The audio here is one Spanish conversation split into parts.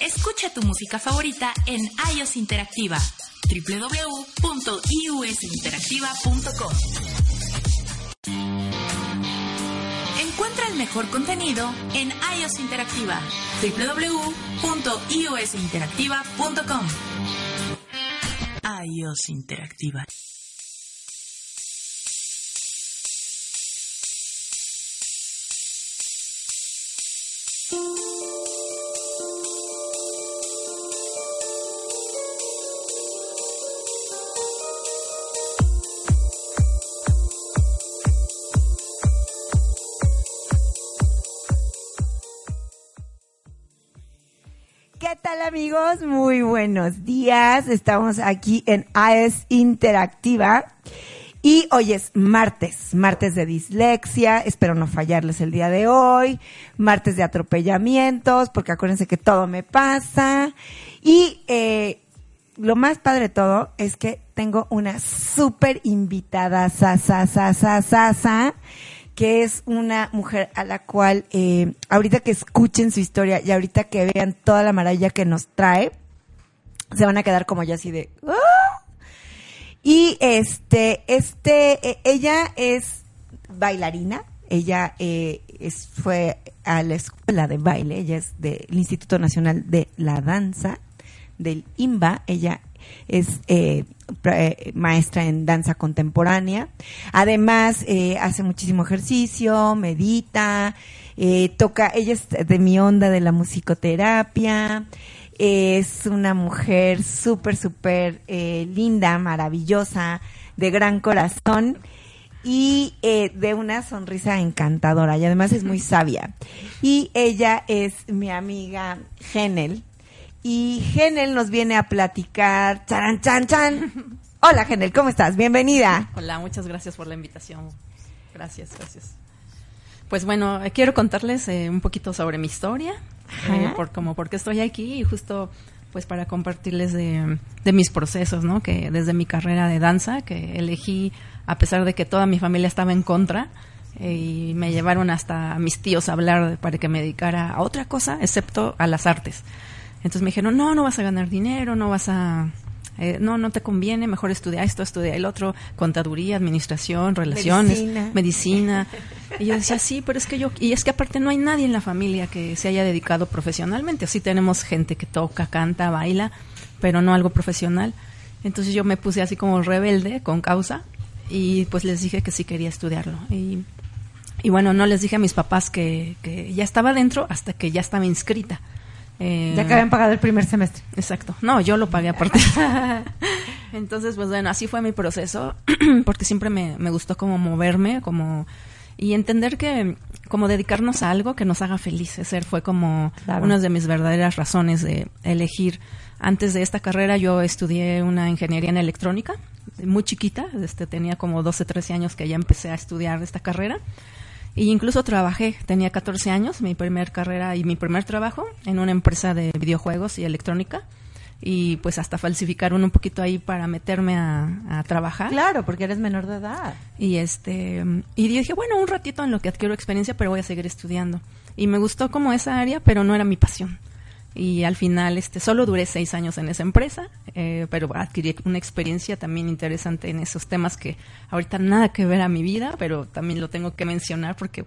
Escucha tu música favorita en iOS Interactiva www.iusinteractiva.com. Encuentra el mejor contenido en iOS Interactiva www.iusinteractiva.com. iOS Interactiva. Amigos? Muy buenos días. Estamos aquí en AES Interactiva. Y hoy es martes, martes de dislexia, espero no fallarles el día de hoy, martes de atropellamientos, porque acuérdense que todo me pasa. Y eh, lo más padre de todo es que tengo una súper invitada, sa, sa, sa, que es una mujer a la cual eh, ahorita que escuchen su historia y ahorita que vean toda la maravilla que nos trae, se van a quedar como ya así de... "Ah". Y este, este, eh, ella es bailarina, ella eh, es, fue a la escuela de baile, ella es del Instituto Nacional de la Danza, del IMBA, ella es eh, eh, maestra en danza contemporánea. Además, eh, hace muchísimo ejercicio, medita, toca, ella es de mi onda de la musicoterapia. Es una mujer súper, súper linda, maravillosa, de gran corazón y de una sonrisa encantadora y además es muy sabia. Y ella es mi amiga Genel. Y Genel nos viene a platicar. ¡Charan, chan, chan! Hola Genel, ¿cómo estás? Bienvenida. Hola, muchas gracias por la invitación. Gracias, gracias. Pues bueno, eh, quiero contarles eh, un poquito sobre mi historia, eh, por como por qué estoy aquí y justo pues para compartirles de, de mis procesos, ¿no? Que desde mi carrera de danza, que elegí a pesar de que toda mi familia estaba en contra eh, y me llevaron hasta a mis tíos a hablar de- para que me dedicara a otra cosa excepto a las artes. Entonces me dijeron, no, no vas a ganar dinero, no vas a... eh, no, no te conviene, mejor estudia esto, estudia el otro, contaduría, administración, relaciones, Medicina. medicina. Y yo decía, sí, pero es que yo, y es que aparte no hay nadie en la familia que se haya dedicado profesionalmente. Sí tenemos gente que toca, canta, baila, pero no algo profesional. Entonces yo me puse así como rebelde, con causa, y pues les dije que sí quería estudiarlo. Y, y bueno, no les dije a mis papás que, que ya estaba dentro hasta que ya estaba inscrita. Eh, Ya que habían pagado el primer semestre. Exacto. No, yo lo pagué aparte. Entonces, pues bueno, así fue mi proceso, porque siempre me, me gustó como moverme, como y entender que como dedicarnos a algo que nos haga felices. Ser fue como Claro. una de mis verdaderas razones de elegir. Antes de esta carrera yo estudié una ingeniería en electrónica, muy chiquita, este, tenía como 12, 13 años que ya empecé a estudiar esta carrera. Y incluso trabajé, tenía 14 años, mi primer carrera y mi primer trabajo en una empresa de videojuegos y electrónica. Y pues hasta falsificaron un poquito ahí para meterme a, a trabajar. Claro, porque eres menor de edad. Y este y dije, bueno, un ratito en lo que adquiero experiencia, pero voy a seguir estudiando. Y me gustó como esa área, pero no era mi pasión. Y al final, este, solo duré seis años en esa empresa, eh, pero adquirí una experiencia también interesante en esos temas que ahorita nada que ver a mi vida, pero también lo tengo que mencionar porque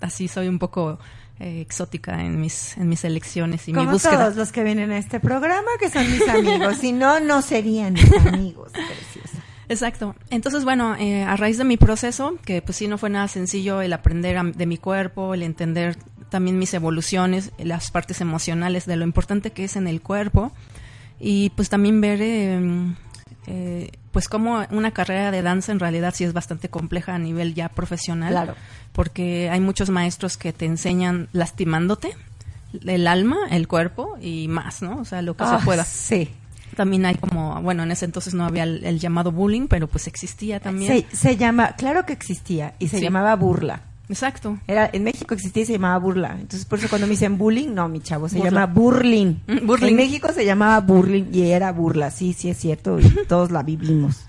así soy un poco eh, exótica en mis en mis elecciones y mi Como búsqueda. todos los que vienen a este programa, que son mis amigos. si no, no serían mis amigos. Preciosa. Exacto. Entonces, bueno, eh, a raíz de mi proceso, que pues sí no fue nada sencillo el aprender a- de mi cuerpo, el entender también mis evoluciones, las partes emocionales de lo importante que es en el cuerpo y pues también ver eh, eh, pues como una carrera de danza en realidad sí es bastante compleja a nivel ya profesional. Claro. Porque hay muchos maestros que te enseñan lastimándote el alma, el cuerpo y más, ¿no? O sea, lo que Ah, se pueda. Sí. También hay como, bueno, en ese entonces no había el, el llamado bullying, pero pues existía también. Se, se llama, claro que existía, y se Sí. llamaba burla. Exacto. Era, en México existía y se llamaba burla. Entonces, por eso cuando me dicen bullying, no, mi chavo, se Burla. llama burling. Mm, burling. En México se llamaba burling y era burla. Sí, sí, es cierto. Y todos la vivimos.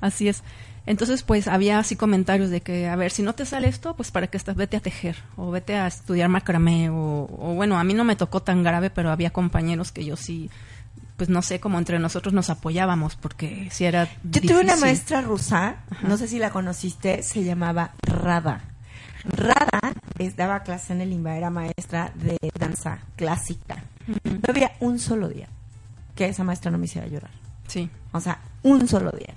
Así es. Entonces, pues había así comentarios de que, a ver, si no te sale esto, pues para que estás, vete a tejer o vete a estudiar macramé o, o bueno, a mí no me tocó tan grave, pero había compañeros que yo sí, pues no sé, como entre nosotros nos apoyábamos porque si era Yo tuve una maestra rusa, no sé si la conociste, se llamaba Rada. Rada es, daba clase en el IMBA, era maestra de danza clásica. No había un solo día que esa maestra no me hiciera llorar. Sí, O sea, un solo día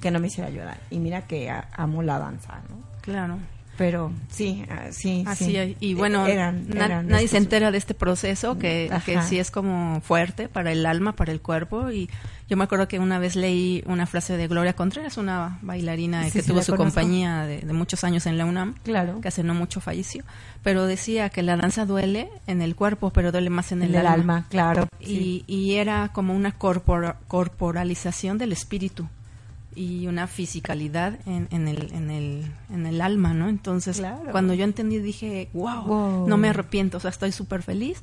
que no me hiciera llorar. Y mira que a- amo la danza, ¿no? claro. Pero sí, ah, sí, Así sí. Y bueno, Eran- na- eran nadie se entera de este proceso que, que sí es como fuerte para el alma, para el cuerpo. Y yo me acuerdo que una vez leí una frase de Gloria Contreras, una bailarina Sí, que sí, tuvo su conozco. compañía de, de muchos años en la UNAM. Claro. que hace no mucho falleció, pero decía que la danza duele en el cuerpo, pero duele más en En el, el alma. claro. Y, y era como una corpora- corporalización del espíritu y una fisicalidad en, en el, en, el, en el alma, ¿no? Entonces, Claro. cuando yo entendí, dije, wow, Wow. no me arrepiento, o sea, estoy súper feliz.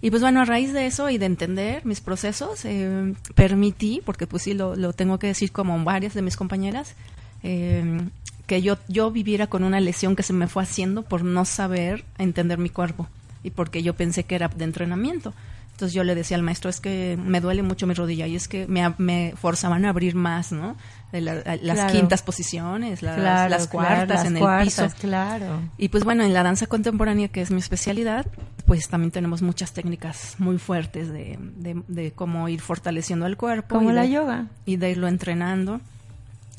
Y pues bueno, a raíz de eso y de entender mis procesos, eh, permití, porque pues sí lo, lo tengo que decir como varias de mis compañeras, eh, que yo, yo viviera con una lesión que se me fue haciendo por no saber entender mi cuerpo y porque yo pensé que era de entrenamiento. Entonces yo le decía al maestro, es que me duele mucho mi rodilla y es que me, forzaban a abrir más, ¿no? De la- las Claro. quintas posiciones, las, Claro, las claro, cuartas las en el piso. Claro. Y pues bueno, en la danza contemporánea, que es mi especialidad, pues también tenemos muchas técnicas muy fuertes de, de, de cómo ir fortaleciendo el cuerpo. Como y la de- yoga. Y de irlo entrenando.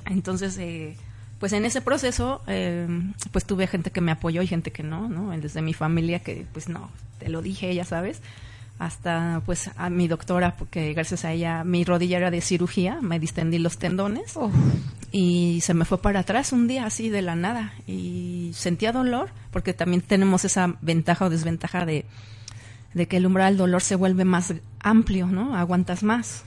Entonces, eh, pues en ese proceso, eh, pues tuve gente que me apoyó y gente que no, ¿no? Desde mi familia que, pues no, te lo dije, ya sabes. Hasta, pues, a mi doctora, porque gracias a ella mi rodilla era de cirugía, me distendí los tendones Uf. y se me fue para atrás un día así de la nada y sentía dolor porque también tenemos esa ventaja o desventaja de, de que el umbral del dolor se vuelve más amplio, ¿no? Aguantas más.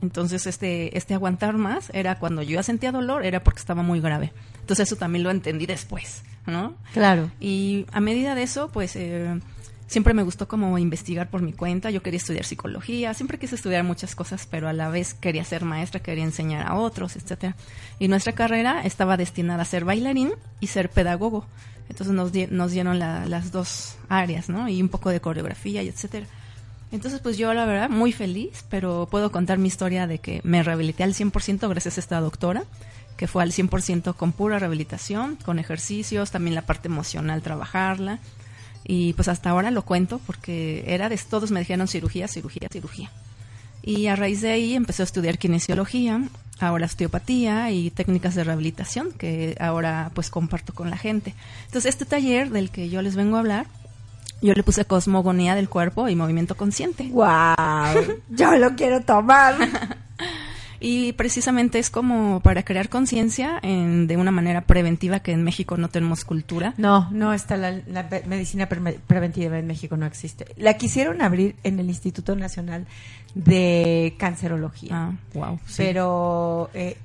Entonces este, este aguantar más era cuando yo ya sentía dolor, era porque estaba muy grave. Entonces eso también lo entendí después, ¿no? Claro. Y a medida de eso, pues eh, siempre me gustó como investigar por mi cuenta. Yo quería estudiar psicología, siempre quise estudiar muchas cosas, pero a la vez quería ser maestra, quería enseñar a otros, etcétera. Y nuestra carrera estaba destinada a ser bailarín y ser pedagogo. Entonces nos, di- nos dieron la- las dos áreas, ¿no? Y un poco de coreografía y etcétera. Entonces, pues yo la verdad muy feliz, pero puedo contar mi historia de que me rehabilité al 100% gracias a esta doctora, que fue al 100% con pura rehabilitación, con ejercicios, también la parte emocional trabajarla. Y pues hasta ahora lo cuento porque era de todos me dijeron cirugía, cirugía, cirugía. Y a raíz de ahí empecé a estudiar kinesiología, ahora osteopatía y técnicas de rehabilitación que ahora pues comparto con la gente. Entonces este taller del que yo les vengo a hablar, yo le puse cosmogonía del cuerpo y movimiento consciente. ¡Wow! Yo lo quiero tomar. Y precisamente es como para crear conciencia en- de una manera preventiva que en México no tenemos cultura. No, no está la, la medicina pre- preventiva en México, no existe. La quisieron abrir en el Instituto Nacional de Cancerología. Ah, wow. Pero, eh,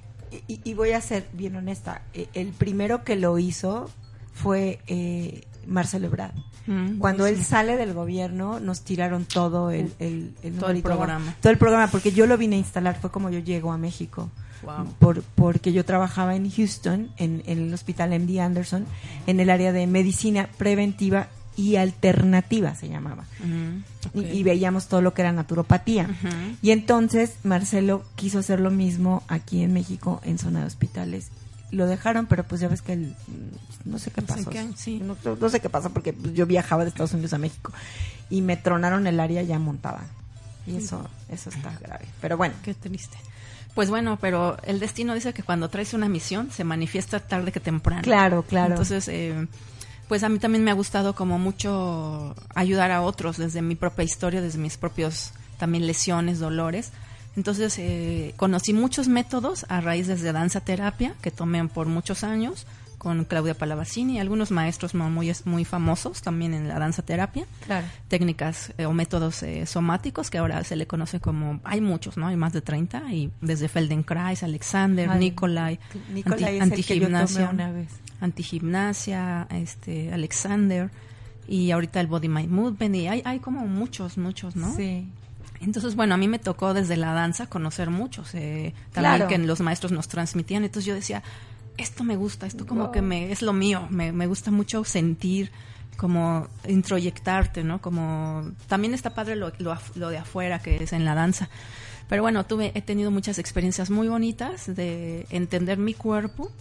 y, y voy a ser bien honesta, eh, el primero que lo hizo fue eh, Marcelo Ebrard. Mm, Cuando él sale del gobierno, nos tiraron todo el, el, Todo el programa. Todo el programa, porque yo lo vine a instalar, fue como yo llego a México. Wow. Por, porque yo trabajaba en Houston, en, en el hospital MD Anderson, en el área de medicina preventiva y alternativa, se llamaba. Y- veíamos todo lo que era naturopatía. Y entonces Marcelo quiso hacer lo mismo aquí en México, en zona de hospitales. Lo dejaron, pero pues ya ves que el, no sé qué No sé pasó. qué, sí. no, no sé qué pasó porque pues, yo viajaba de Estados Unidos a México y me tronaron el área ya montada. Y eso, eso está grave. Pero bueno, Qué triste. Pues bueno, pero el destino dice que cuando traes una misión se manifiesta tarde que temprano. claro, claro. Entonces, eh, pues a mí también me ha gustado como mucho ayudar a otros desde mi propia historia, desde mis propios también lesiones, dolores. Entonces eh, conocí muchos métodos a raíz desde danza terapia que tomé por muchos años con Claudia Palavacini, algunos maestros muy, muy famosos también en la danza terapia, claro. técnicas eh, o métodos eh, somáticos que ahora se le conoce como, hay muchos, ¿no? Hay más de 30 y desde Feldenkrais, Alexander, Nikolai, Nikolai anti, antigimnasia, una vez. antigimnasia, este, Alexander y ahorita el Body Mind Movement y hay, hay como muchos, muchos, ¿no? Sí. Entonces, bueno, a mí me tocó desde la danza conocer muchos, eh, también que los maestros nos transmitían. Entonces yo decía, esto me gusta, esto como que me es lo mío, me, me gusta mucho sentir, como introyectarte, ¿no? Como también está padre lo, lo, de afuera que es en la danza. Pero bueno, tuve, he tenido muchas experiencias muy bonitas de entender mi cuerpo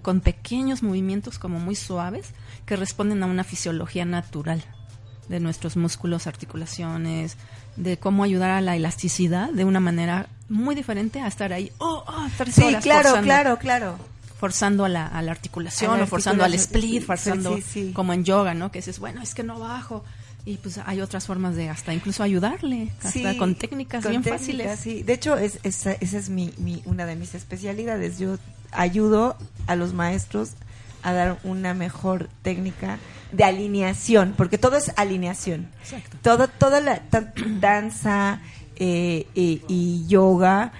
con pequeños movimientos como muy suaves que responden a una fisiología natural de nuestros músculos, articulaciones, de cómo ayudar a la elasticidad de una manera muy diferente a estar ahí, oh, oh sí, claro, claro, claro. Forzando a la, a la articulación o forzando al split, forzando como en yoga, ¿no? Que dices, bueno, es que no bajo. Y pues hay otras formas de hasta incluso ayudarle, hasta con técnicas bien fáciles. Sí, de hecho, es, esa es mi, mi, una de mis especialidades. Yo ayudo a los maestros a dar una mejor técnica de alineación, porque todo es alineación. Exacto. Todo, toda la danza eh, y, yoga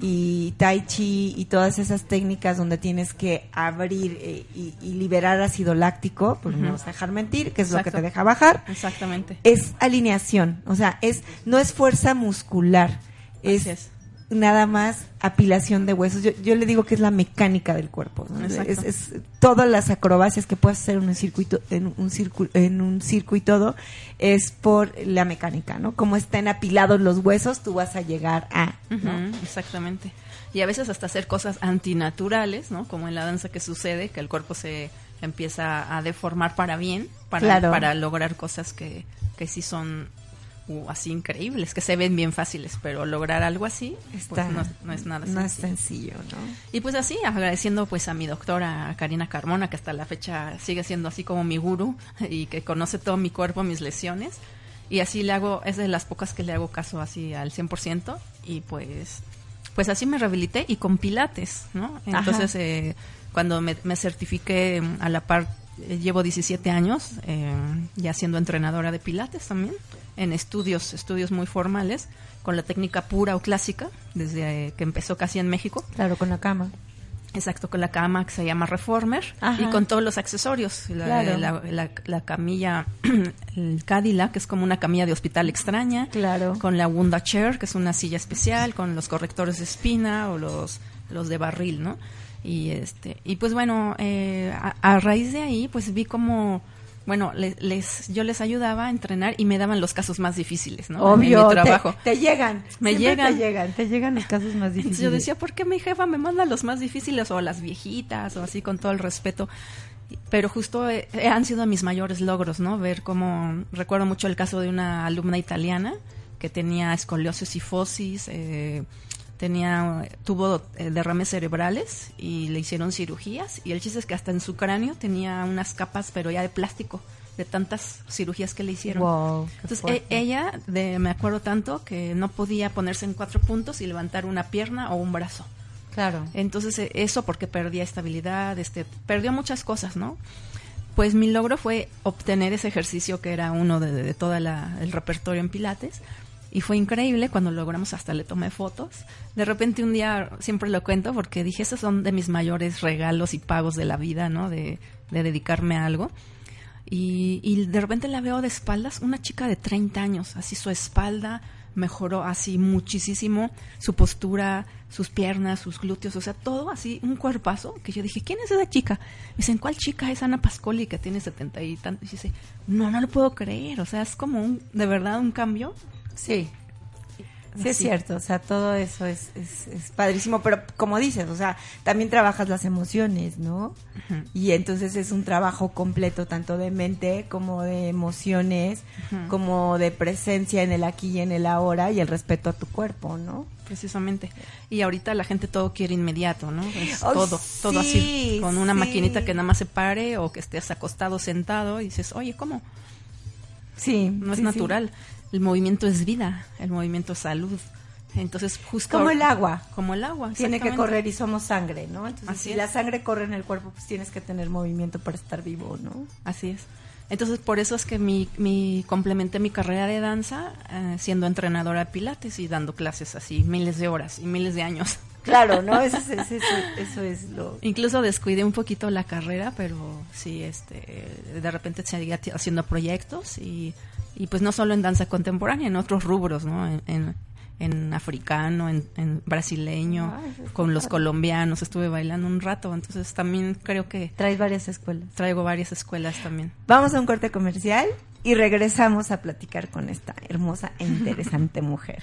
y tai chi y todas esas técnicas donde tienes que abrir eh, y, liberar ácido láctico, pues no vas a dejar mentir, que es lo que te deja bajar. Exactamente. Es alineación, o sea, es no es fuerza muscular, es nada más apilación de huesos. Yo, yo, le digo que es la mecánica del cuerpo. Es, es, todas las acrobacias que puedes hacer en un circuito, en un circuito, en un circo y todo, es por la mecánica, ¿no? Como están apilados los huesos, tú vas a llegar a. exactamente. Y a veces hasta hacer cosas antinaturales, ¿no? Como en la danza que sucede, que el cuerpo se empieza a deformar para bien, para, para lograr cosas que, que sí son así increíbles, que se ven bien fáciles, pero lograr algo así pues, no, es nada sencillo. No es sencillo, ¿no? Y pues así, agradeciendo pues a mi doctora Karina Carmona, que hasta la fecha sigue siendo así como mi guru y que conoce todo mi cuerpo, mis lesiones. Y así le hago, es de las pocas que le hago caso así al 100% y pues pues así me rehabilité y con pilates, ¿no? Entonces, eh, cuando me, me certifiqué a la par eh, llevo 17 años eh, ya siendo entrenadora de pilates también, en estudios, estudios muy formales, con la técnica pura o clásica, desde que empezó casi en México. Claro, con la cama. Exacto, con la cama que se llama Reformer y con todos los accesorios. La, camilla, el Cadillac, que es como una camilla de hospital extraña. Claro. Con la Wunda Chair, que es una silla especial, con los correctores de espina o los, los de barril, ¿no? Y, este, y pues bueno, eh, a, raíz de ahí, pues vi como bueno, les, yo les ayudaba a entrenar y me daban los casos más difíciles, ¿no? Obvio, en mi trabajo. Te, llegan. Me llegan. Te llegan, te llegan los casos más difíciles. yo decía, ¿por qué mi jefa me manda los más difíciles o las viejitas o así con todo el respeto? Pero justo eh, han sido mis mayores logros, ¿no? Ver cómo, recuerdo mucho el caso de una alumna italiana que tenía escoliosis y fosis, eh, tenía tuvo eh, derrames cerebrales y le hicieron cirugías y el chiste es que hasta en su cráneo tenía unas capas pero ya de plástico de tantas cirugías que le hicieron. Entonces e, ella, de, me acuerdo tanto que no podía ponerse en cuatro puntos y levantar una pierna o un brazo. Claro. Entonces e, eso porque perdía estabilidad, este, perdió muchas cosas, ¿no? Pues mi logro fue obtener ese ejercicio que era uno de, de, todo el repertorio en Pilates y fue increíble cuando logramos, hasta le tomé fotos. De repente un día, siempre lo cuento porque dije, esos son de mis mayores regalos y pagos de la vida, ¿no? De, dedicarme a algo. Y, y, de repente la veo de espaldas, una chica de 30 años, así su espalda mejoró así muchísimo, su postura, sus piernas, sus glúteos, o sea, todo así, un cuerpazo, que yo dije, ¿quién es esa chica? Me dicen, ¿cuál chica es Ana Pascoli que tiene 70 y tantos? Y dice, no, no lo puedo creer, o sea, es como un, de verdad un cambio Sí. Sí, es cierto, o sea, todo eso es, es, padrísimo, pero como dices, o sea, también trabajas las emociones, ¿no? Y entonces es un trabajo completo, tanto de mente como de emociones, como de presencia en el aquí y en el ahora y el respeto a tu cuerpo, ¿no? Precisamente. Y ahorita la gente todo quiere inmediato, ¿no? todo, todo así, con una maquinita que nada más se pare o que estés acostado, sentado y dices, oye, ¿cómo? Sí. No es natural el movimiento es vida, el movimiento es salud. Entonces, justo. Como el agua. Como el agua. Tiene que correr y somos sangre, ¿no? Entonces, Así si es. la sangre corre en el cuerpo, pues tienes que tener movimiento para estar vivo, ¿no? Así es. Entonces, por eso es que mi, mi complementé mi carrera de danza eh, siendo entrenadora de pilates y dando clases así miles de horas y miles de años. Claro, ¿no? Eso es, eso, es lo... Incluso descuidé un poquito la carrera, pero sí, este, de repente seguía haciendo proyectos y, y pues no solo en danza contemporánea, en otros rubros, ¿no? En, en, en africano, en, en brasileño, está con los padre. colombianos, estuve bailando un rato, entonces también creo que Traes varias escuelas. traigo varias escuelas también. Vamos a un corte comercial y regresamos a platicar con esta hermosa e interesante mujer.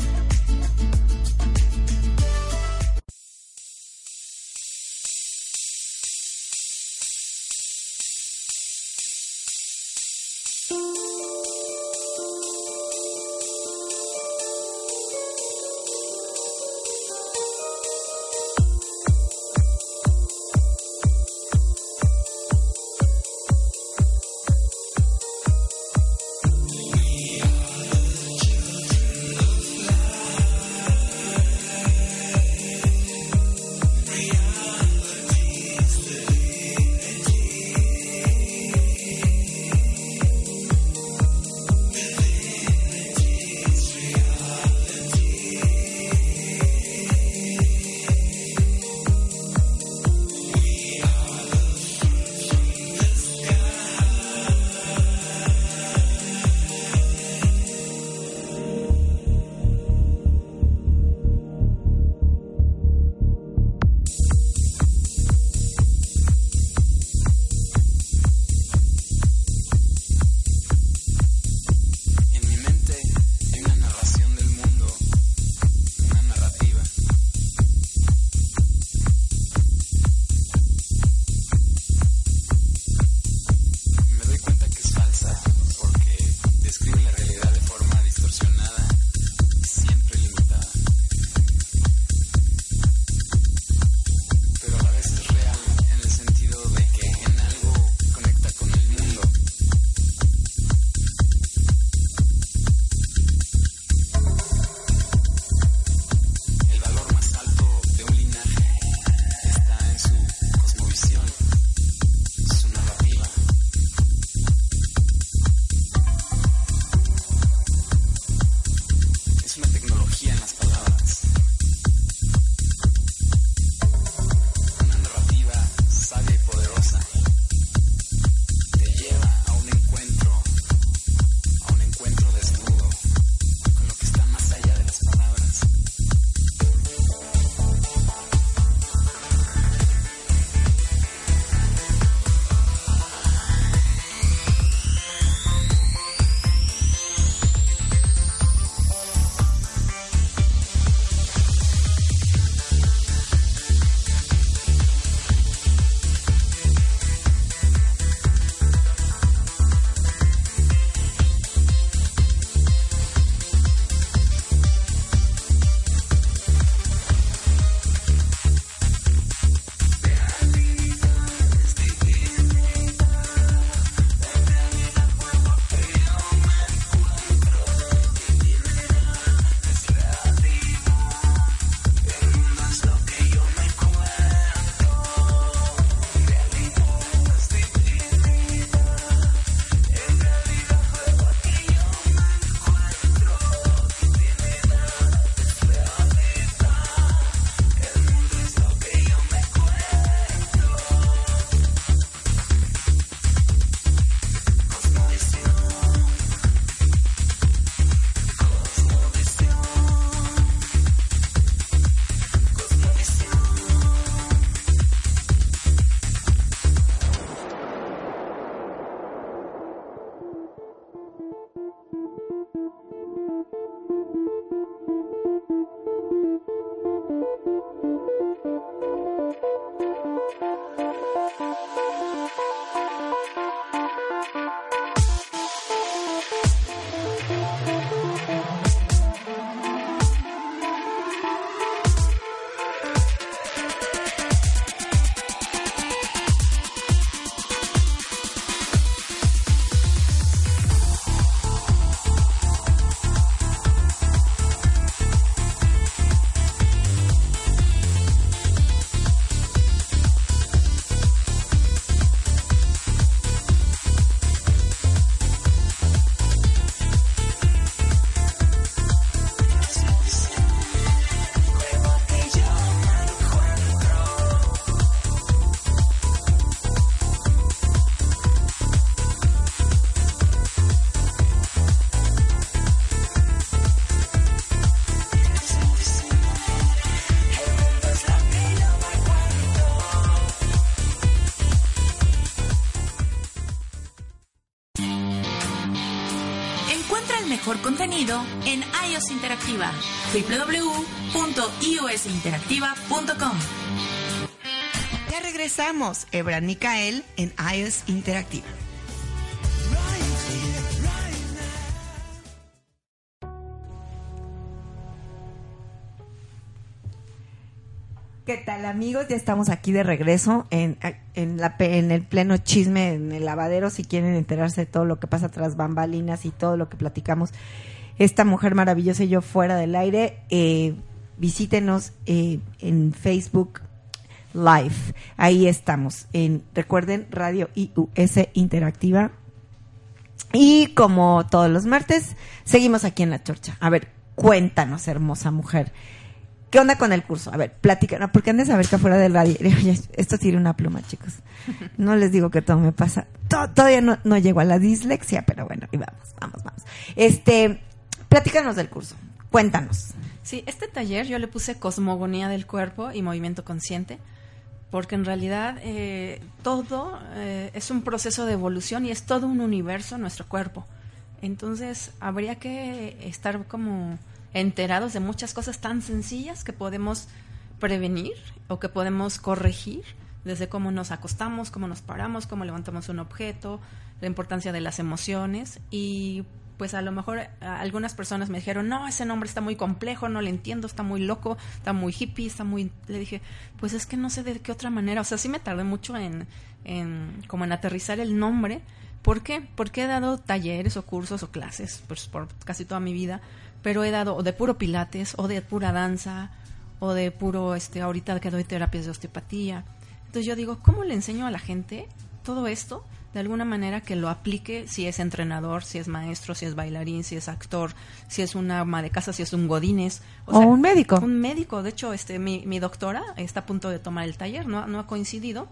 Encuentra el mejor contenido en iOS Interactiva. www.iosinteractiva.com Ya regresamos, Ebra Micael en iOS Interactiva. ¿Qué tal amigos? Ya estamos aquí de regreso en, en, el pleno chisme, en el lavadero, si quieren enterarse de todo lo que pasa tras bambalinas y todo lo que platicamos. Esta mujer maravillosa y yo fuera del aire, eh, visítenos eh, en Facebook Live. Ahí estamos. En, recuerden, Radio IUS Interactiva. Y como todos los martes, seguimos aquí en la chorcha. A ver, cuéntanos, hermosa mujer. ¿Qué onda con el curso? A ver, platícanos, porque han de saber que afuera del radio, esto tiene una pluma, chicos. No les digo que todo me pasa. todavía no, no llego a la dislexia, pero bueno, y vamos, vamos, vamos. Este, platícanos del curso. Cuéntanos. Sí, este taller yo le puse cosmogonía del cuerpo y movimiento consciente, porque en realidad eh, todo eh, es un proceso de evolución y es todo un universo nuestro cuerpo. Entonces, habría que estar como enterados de muchas cosas tan sencillas que podemos prevenir o que podemos corregir, desde cómo nos acostamos, cómo nos paramos, cómo levantamos un objeto, la importancia de las emociones y pues a lo mejor algunas personas me dijeron, no, ese nombre está muy complejo, no le entiendo, está muy loco, está muy hippie, está muy... Le dije, pues es que no sé de qué otra manera, o sea, sí me tardé mucho en, en como en aterrizar el nombre. ¿Por qué? Porque he dado talleres o cursos o clases pues, por casi toda mi vida pero he dado o de puro pilates o de pura danza o de puro, este, ahorita que doy terapias de osteopatía. Entonces yo digo, ¿cómo le enseño a la gente todo esto? De alguna manera que lo aplique si es entrenador, si es maestro, si es bailarín, si es actor, si es una ama de casa, si es un godines. O, un médico. Un médico. De hecho, este, mi, mi doctora está a punto de tomar el taller, no, no ha coincidido,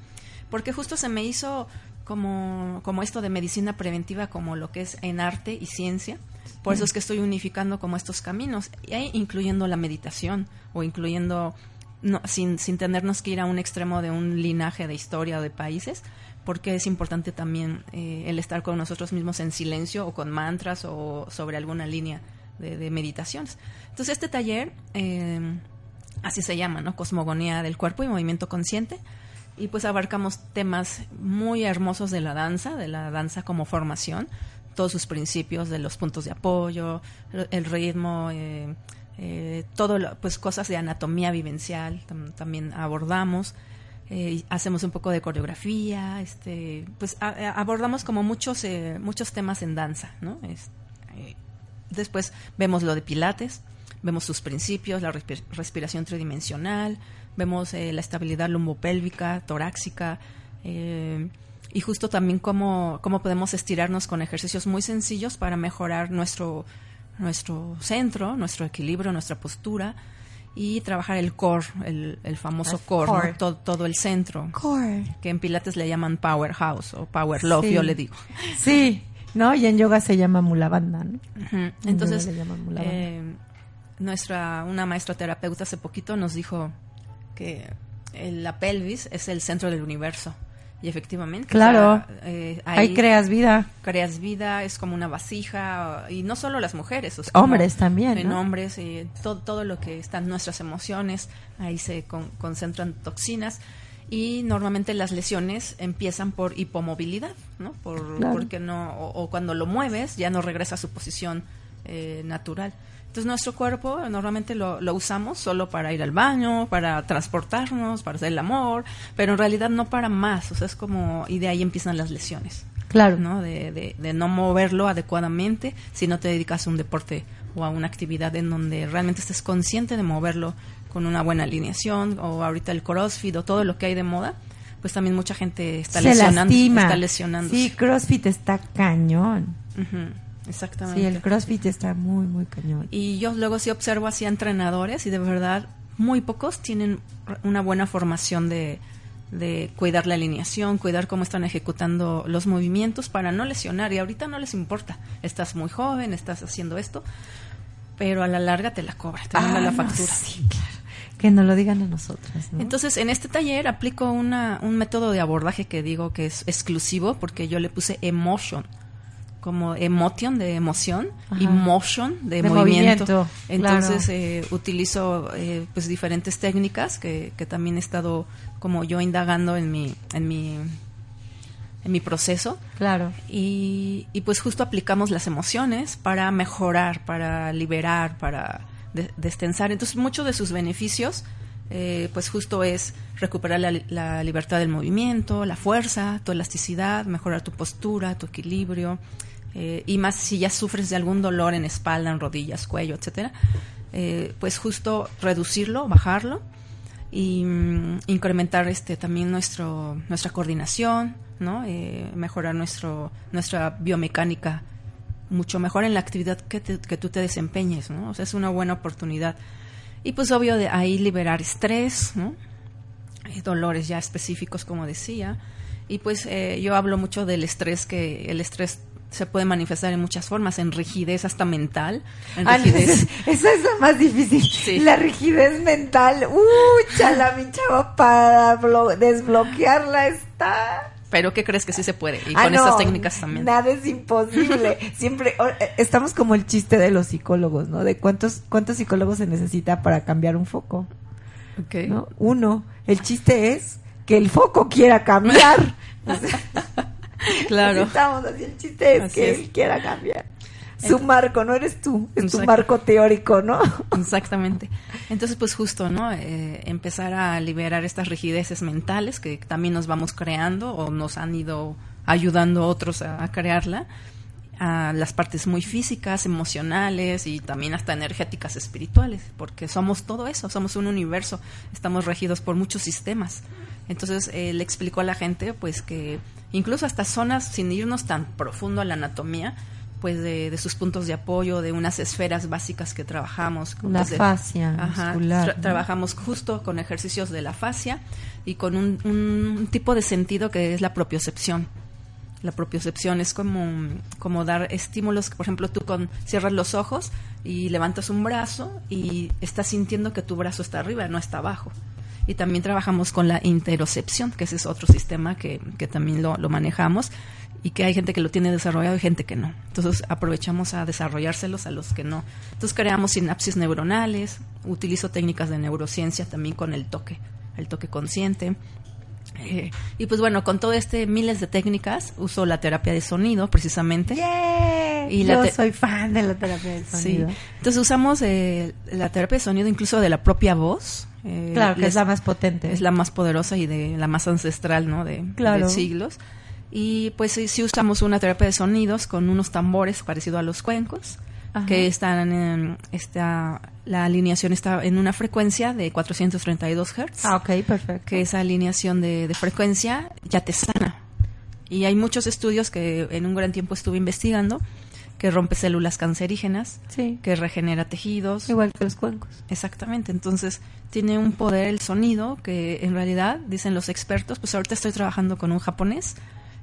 porque justo se me hizo como, como esto de medicina preventiva, como lo que es en arte y ciencia por eso es que estoy unificando como estos caminos, e incluyendo la meditación o incluyendo, no, sin, sin tenernos que ir a un extremo de un linaje de historia o de países, porque es importante también eh, el estar con nosotros mismos en silencio o con mantras o sobre alguna línea de, meditaciones. Entonces este taller, eh, así se llama, ¿no? Cosmogonía del cuerpo y movimiento consciente. Y pues abarcamos temas muy hermosos de la danza, de la danza como formación, todos sus principios de los puntos de apoyo, el ritmo, eh, eh, todo, pues cosas de anatomía vivencial también abordamos. Eh, hacemos un poco de coreografía, este, pues abordamos como muchos muchos temas en danza, ¿no? después vemos lo de Pilates, vemos sus principios, la respiración tridimensional, vemos la estabilidad lumbopélvica, torácica, y justo también cómo, cómo podemos estirarnos con ejercicios muy sencillos para mejorar nuestro, nuestro centro, nuestro equilibrio, nuestra postura y trabajar el core, el, el famoso core, todo, todo, el centro. Core. Que en Pilates le llaman powerhouse o power love, yo le digo. Sí, ¿no? Y en yoga se llama mulabanda, ¿no? Entonces, eh, nuestra, una maestra terapeuta hace poquito nos dijo que la pelvis es el centro del universo. Y efectivamente. Claro. Eh, ahí, creas vida. Creas vida, es como una vasija. Y no solo las mujeres. hombres también. En hombres, y todo, todo lo que están nuestras emociones, ahí se concentran toxinas. Y normalmente las lesiones empiezan por hipomovilidad, ¿no? Por, Porque no, o, cuando lo mueves ya no regresa a su posición eh, natural. Entonces nuestro cuerpo normalmente lo, lo, usamos solo para ir al baño, para transportarnos, para hacer el amor, pero en realidad no para más, o sea, es como, y de ahí empiezan las lesiones. Claro. ¿no? De, de, de no moverlo adecuadamente si no te dedicas a un deporte o a una actividad en donde realmente estés consciente de moverlo con una buena alineación o ahorita el crossfit o todo lo que hay de moda pues también mucha gente está lesionando está lesionando sí crossfit está cañón Exactamente. Sí, el CrossFit está muy, muy cañón. Y yo luego sí observo así a entrenadores y de verdad muy pocos tienen una buena formación de, de cuidar la alineación, cuidar cómo están ejecutando los movimientos para no lesionar. Y ahorita no les importa. Estás muy joven, estás haciendo esto, pero a la larga te la cobra, te manda la ah, factura. sí, claro. Que nos lo digan a nosotras. Entonces, en este taller aplico una, un método de abordaje que digo que es exclusivo porque yo le puse emotion como emotion de emoción y Ajá. motion de, De movimiento. movimiento, Entonces claro. eh, utilizo eh, pues diferentes técnicas que, que también he estado como yo indagando en mi en mi en mi proceso Claro. y, y, pues justo aplicamos las emociones para mejorar, para liberar, para de- destensar. Entonces muchos de sus beneficios eh, pues justo es recuperar la, libertad del movimiento, la fuerza, tu elasticidad, mejorar tu postura, tu equilibrio eh, y más si ya sufres de algún dolor en espalda, en rodillas, cuello, etcétera, eh, pues justo reducirlo, bajarlo y mm, incrementar este también nuestro nuestra coordinación no mejorar nuestro nuestra biomecánica mucho mejor en la actividad que, tú te desempeñes o sea es una buena oportunidad y pues obvio de ahí liberar estrés no Eh, dolores ya específicos como decía y pues eh, yo hablo mucho del estrés que el estrés se puede manifestar en muchas formas en rigidez hasta mental en Ah, rigidez esa, es la más difícil. Sí. La rigidez mental. ¡Uh, chala, mi chava! Para blo- desbloquearla está. Pero qué crees que sí se puede y Ah, con no, estas técnicas también Nada es imposible. Siempre o- eh, estamos como el chiste de los psicólogos, ¿no? De cuántos cuántos psicólogos se necesita para cambiar un foco, Ok. ¿no? Uno. El chiste es que el foco quiera cambiar. Claro. así estamos así. El chiste es Así que es. él quiera cambiar. Su marco, no eres tú, es tu marco teórico, ¿no? Exactamente. Entonces, pues justo, ¿no? Eh, empezar a liberar estas rigideces mentales que también nos vamos creando o nos han ido ayudando otros a, a crearla. A las partes muy físicas, emocionales y también hasta energéticas espirituales, porque somos todo eso, somos un universo, estamos regidos por muchos sistemas. Entonces, eh, le explicó a la gente, pues que incluso hasta zonas, sin irnos tan profundo a la anatomía, pues de, de sus puntos de apoyo, de unas esferas básicas que trabajamos. La de- fascia Ajá, muscular, tra- ¿no? Trabajamos justo con ejercicios de la fascia y con un, un tipo de sentido que es la propiocepción. La propiocepción es como, como dar estímulos, por ejemplo, tú con, cierras los ojos y levantas un brazo y estás sintiendo que tu brazo está arriba, no está abajo. Y también trabajamos con la interocepción, que ese es otro sistema que, que también lo, lo manejamos y que hay gente que lo tiene desarrollado y gente que no. Entonces aprovechamos a desarrollárselos a los que no. Entonces creamos sinapsis neuronales, utilizo técnicas de neurociencia también con el toque, el toque consciente. Eh, y pues bueno, con todo este miles de técnicas, uso la terapia de sonido precisamente. ¡Yeah! Y Yo soy fan de la terapia Sí. sonido. Entonces usamos eh, la terapia de sonido incluso de la propia voz. eh, Claro, que les- es la más potente. es la más poderosa y de la más ancestral, ¿no? De, Claro. de siglos. Y pues sí, sí usamos una terapia de sonidos con unos tambores parecido a los cuencos, Ajá. que están en esta, la alineación está en una frecuencia de 432 Hz, Ah, ok, perfecto. que esa alineación de, de frecuencia ya te sana. Y hay muchos estudios que en un gran tiempo estuve investigando, que rompe células cancerígenas, Sí. que regenera tejidos, Igual que los cuencos. Exactamente, entonces tiene un poder el sonido que en realidad, dicen los expertos, pues ahorita estoy trabajando con un japonés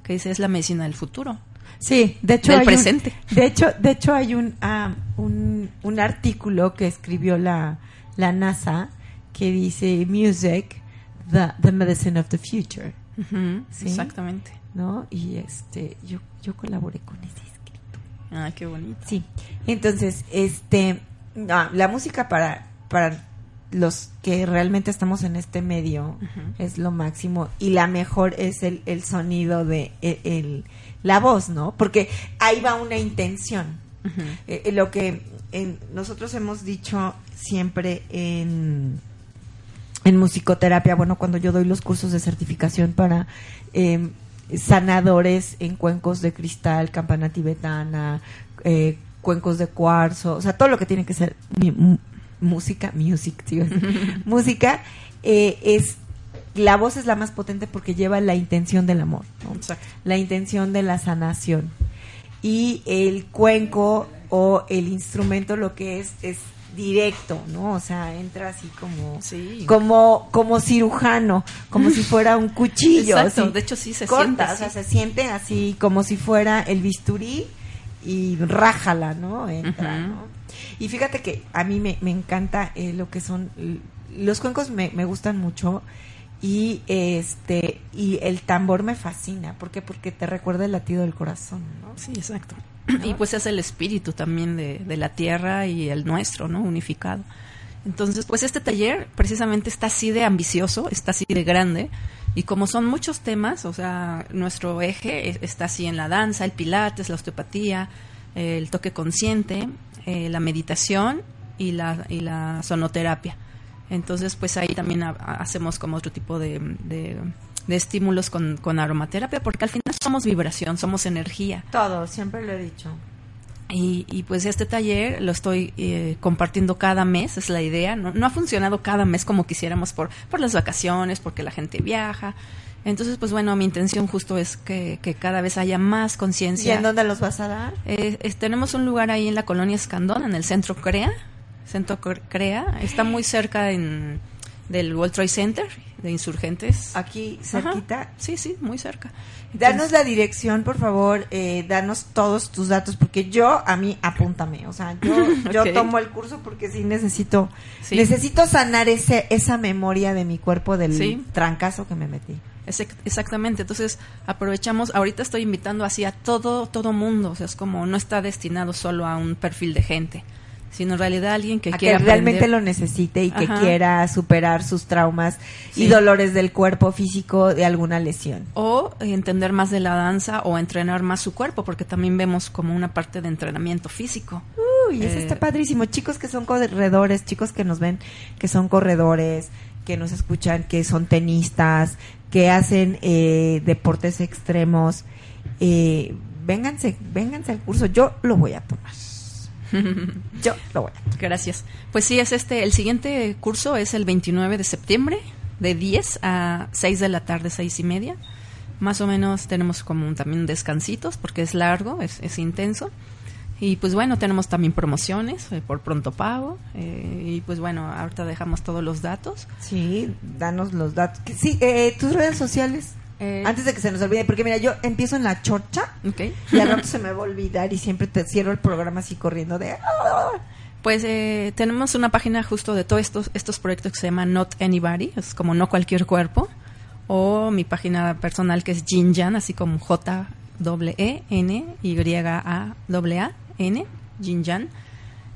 que dice es la medicina del futuro. Sí, de hecho Del hay presente. Un, de hecho, de hecho hay un, ah, un un artículo que escribió la la NASA que dice music the the medicine of the future, Sí. Exactamente. ¿no? Y este yo yo colaboré con ese escrito. Ah, qué bonito. Sí. Entonces, este ah, la música para para los que realmente estamos en este medio es lo máximo y la mejor es el, el sonido de el, el- la voz, ¿no? Porque ahí va una intención. Eh, eh, lo que en- nosotros hemos dicho siempre en, en musicoterapia, bueno, cuando yo doy los cursos de certificación para eh, sanadores en cuencos de cristal, campana tibetana, eh, cuencos de cuarzo, o sea, todo lo que tiene que ser música, music, decir, música, eh, es la voz es la más potente porque lleva la intención del amor, la intención de la sanación. Y el cuenco o el instrumento lo que es es directo, ¿no? O sea, entra así como Sí. como como cirujano, como si fuera un cuchillo. Exacto, así. de hecho sí se Corta, siente o sea, se siente así como si fuera el bisturí y rájala, ¿no? Entra. ¿no? Y fíjate que a mí me, me encanta eh, lo que son los cuencos me, me gustan mucho Y este y el tambor me fascina, ¿por qué? Porque te recuerda el latido del corazón, ¿no? Sí, exacto. Y pues es el espíritu también de, de la tierra y el nuestro, ¿no? Unificado. Entonces, pues este taller precisamente está así de ambicioso, está así de grande, y como son muchos temas, o sea, nuestro eje es- está así en la danza, el pilates, la osteopatía, el toque consciente, eh, la meditación y la, y la sonoterapia. Entonces, pues ahí también ha- ha- hacemos como otro tipo de, de- de estímulos con, con aromaterapia, porque al final somos vibración, somos energía. Todo, siempre lo he dicho. Y, y, pues este taller lo estoy eh, compartiendo cada mes, es la idea. No, no ha funcionado cada mes como quisiéramos por, por las vacaciones, porque la gente viaja. Entonces, pues bueno, mi intención justo es que, que cada vez haya más ¿Y conciencia. en dónde los vas a dar? Eh, es- tenemos un lugar ahí en la colonia Escandón, en el centro CREA. Centro Cre- CREA. Está muy cerca en, del World Trade Center de Insurgentes. Aquí Ajá. cerquita. Sí, sí, muy cerca. Danos la dirección, por favor, eh, danos todos tus datos, porque yo, a mí, apúntame, o sea, yo, yo Ok. tomo el curso porque sí necesito, Sí. necesito sanar ese, esa memoria de mi cuerpo del Sí. trancazo que me metí. Exact- Exactamente, entonces aprovechamos, ahorita estoy invitando así a todo, todo mundo, o sea, es como no está destinado solo a un perfil de gente, sino en realidad alguien que a que quiera realmente aprender. lo necesite y que quiera superar sus traumas y dolores del cuerpo físico de alguna lesión. O entender más de la danza o entrenar más su cuerpo, porque también vemos como una parte de entrenamiento físico. Uy, eso Eh, está padrísimo. Chicos que son corredores, chicos que nos ven, que son corredores, que nos escuchan, que son tenistas, que hacen eh, deportes extremos. Eh, vénganse, vénganse al curso. Yo lo voy a tomar. Yo lo voy a tomar. Gracias. Pues sí, es este, el siguiente curso es el 29 de septiembre, de 10 a 6 de la tarde, 6 y media. Más o menos tenemos como un- también descansitos, porque es largo, es, es intenso. Y pues bueno, tenemos también promociones eh, por pronto pago. eh, y pues bueno, ahorita dejamos todos los datos. Sí, danos los datos. Sí, eh, tus redes sociales. Eh, Antes de que se nos olvide, porque mira, yo empiezo en la chorcha Ok. y al rato se me va a olvidar y siempre te cierro el programa así corriendo de... "Ah". Pues eh, tenemos una página justo de todos estos, estos proyectos que se llama Not Anybody, es como no cualquier cuerpo, o mi página personal que es Jinjan, así como J W E N Y A A A N Jinjan.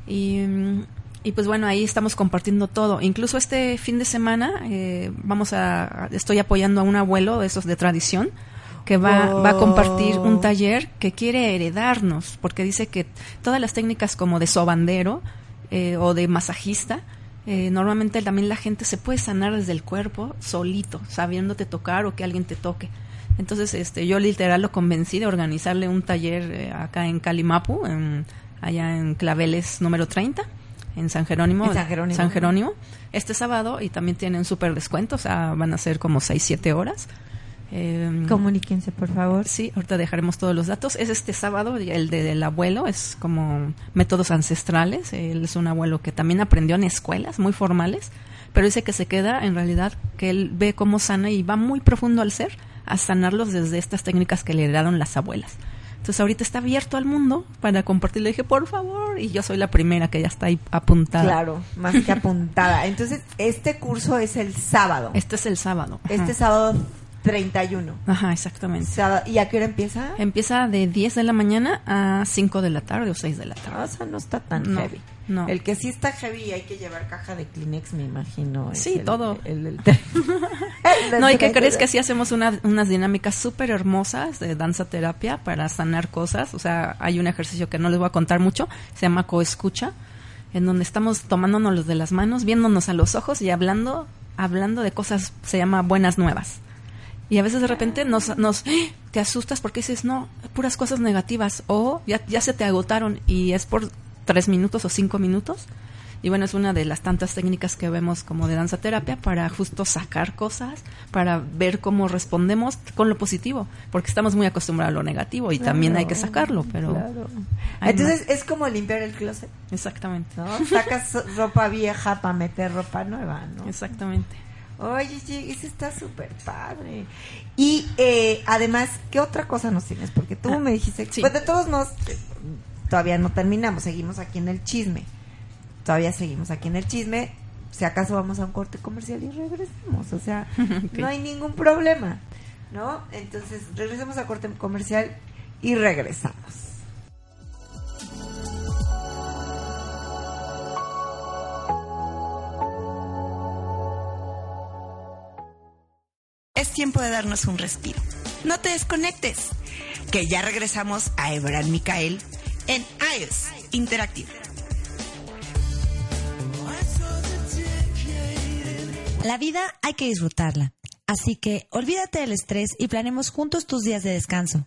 Y, mm, y pues bueno, ahí estamos compartiendo todo. Incluso este fin de semana eh, vamos a estoy apoyando a un abuelo de esos de tradición que va, va a compartir un taller que quiere heredarnos, porque dice que todas las técnicas como de sobandero eh, o de masajista, eh, normalmente también la gente se puede sanar desde el cuerpo solito, sabiéndote tocar o que alguien te toque. Entonces, este, yo literal lo convencí de organizarle un taller eh, acá en Calimapu, en- allá en Claveles número 30, en San Jerónimo. En San Jerónimo. San Jerónimo, este sábado, y también tienen súper descuento, o sea, van a ser como 6, 7 horas. Eh, Comuníquense, por favor. Sí, ahorita dejaremos todos los datos. Es este sábado, el de- del abuelo, es como métodos ancestrales. Él es un abuelo que también aprendió en escuelas muy formales, pero dice que se queda en realidad, que él ve cómo sana y va muy profundo al ser a sanarlos desde estas técnicas que le heredaron las abuelas. Entonces ahorita está abierto al mundo para compartir. Le dije, por favor, y yo soy la primera que ya está ahí apuntada. Claro, más que apuntada. Entonces, este curso es el sábado. Este es el sábado. Ajá. Este sábado 31. Ajá, exactamente. ¿Y a qué hora empieza? Empieza de 10 de la mañana a 5 de la tarde o 6 de la tarde. O sea, no está tan No, heavy. no. El que sí está heavy y hay que llevar caja de Kleenex, me imagino. Sí, el- todo. el- el- No, ¿y qué crees que así hacemos una- unas dinámicas súper hermosas de danza terapia para sanar cosas? O sea, hay un ejercicio que no les voy a contar mucho, se llama coescucha, en donde estamos tomándonos de las manos, viéndonos a los ojos y hablando, hablando de cosas, se llama buenas nuevas. Y a veces de repente nos, nos ¡ah! te asustas porque dices, no, puras cosas negativas, o ya, ya se te agotaron y es por tres minutos o cinco minutos. Y bueno, es una de las tantas técnicas que vemos como de danza terapia para justo sacar cosas, para ver cómo respondemos con lo positivo, porque estamos muy acostumbrados a lo negativo y también hay que sacarlo, pero... Entonces es como limpiar el closet. Exactamente. ¿no? Sacas ropa vieja para meter ropa nueva, ¿no? Exactamente. Oye, sí, eso está súper padre. Y eh, además, ¿qué otra cosa nos tienes? Porque tú Ah, me dijiste, sí. pues de todos modos, eh, todavía no terminamos, seguimos aquí en el chisme. Todavía seguimos aquí en el chisme. Si acaso vamos a un corte comercial y regresamos. O sea, no hay ningún problema, ¿no? Entonces, regresemos a corte comercial y regresamos. Tiempo de darnos un respiro. No te desconectes, que ya regresamos a Ebran Micael en iOS Interactive. La vida hay que disfrutarla. Así que olvídate del estrés y planemos juntos tus días de descanso.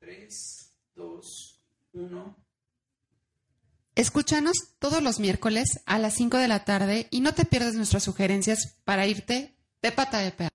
3, 2, 1. Escúchanos todos los miércoles a las 5 de la tarde y no te pierdas nuestras sugerencias para irte de pata de perro.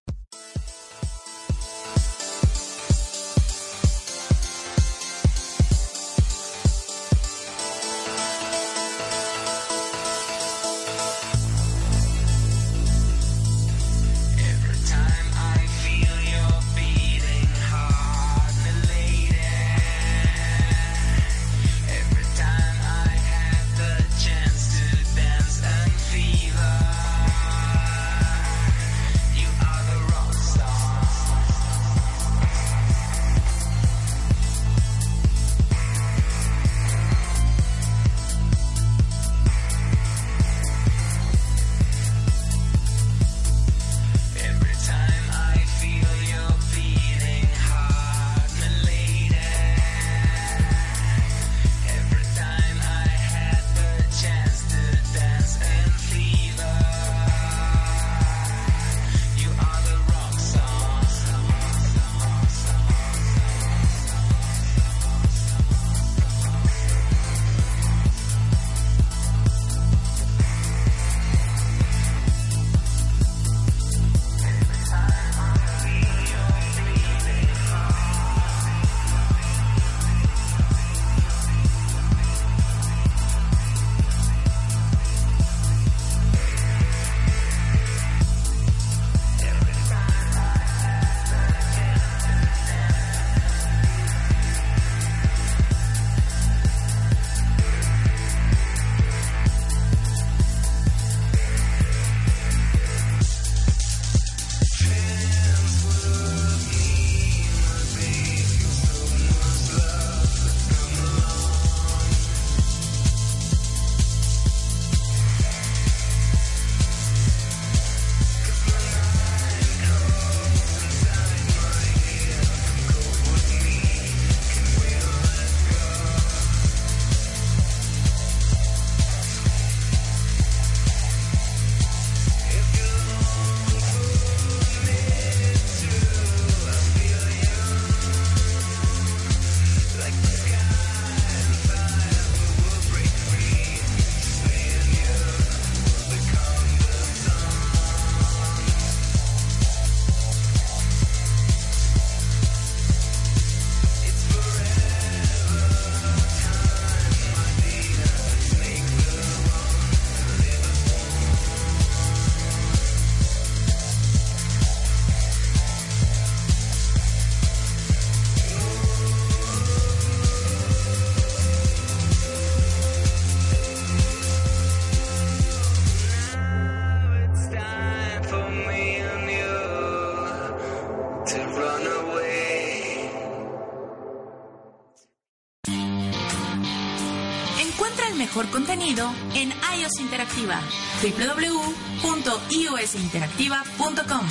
Mejor contenido en iOS Interactiva. www.iosinteractiva.com